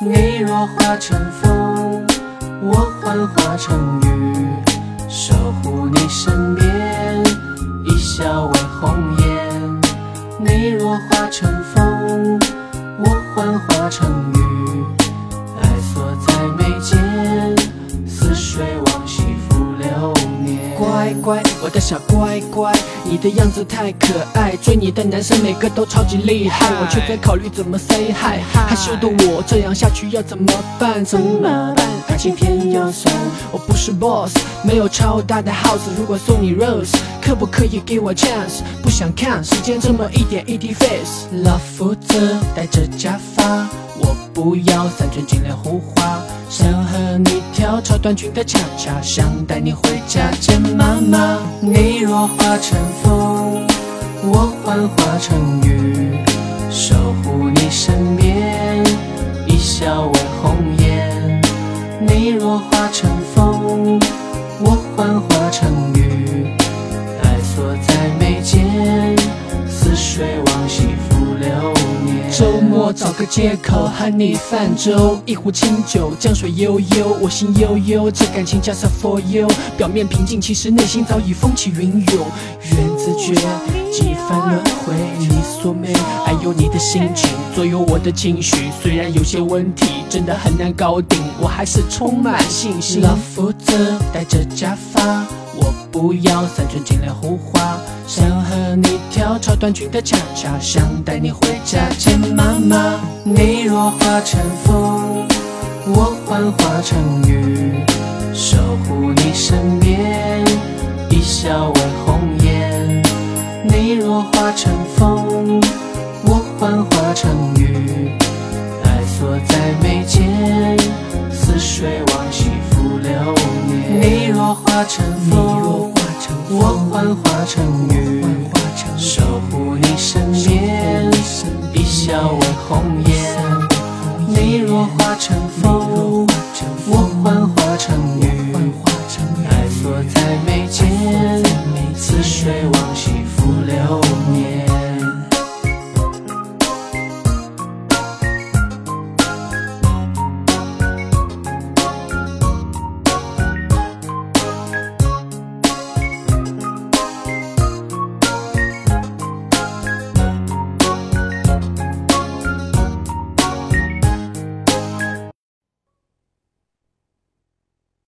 你若化成风，我幻化成雨，守护你身边，一笑为红颜。你若化成风，我幻化成雨，乖，我的小乖乖，你的样子太可爱，追你的男生每个都超级厉害，我却在考虑怎么 say hi。害羞的我这样下去要怎么办？怎么办？爱情偏要酸，我不是 boss，没有超大的 house。如果送你 rose，可不可以给我 chance？不想看时间这么一点一滴 face。老夫子戴着假发，我不要三寸金莲胡花，想和你跳超短裙的恰恰，想带你回家见妈妈。你若化成风，我幻化成雨，守护你身边，一笑为红颜。你若化成风，我幻化成雨，爱锁在眉间，似水往昔浮流。我找个借口和你泛舟，一壶清酒，江水悠悠，我心悠悠，这感情 just for you。表面平静，其实内心早已风起云涌。缘字诀，几番轮回，你锁眉，还有你的心情左右我的情绪。虽然有些问题真的很难搞定，我还是充满信心。老夫子戴着假发，我不要三寸金莲胡花，跳超短裙的恰恰，想带你回家见妈妈。你若化成风，我幻化成雨，守护你身边，一笑为红颜。你若化成风，我幻化成雨，爱锁在眉间，似水往昔浮流年。你若化成风，我幻化成雨，守护你身边，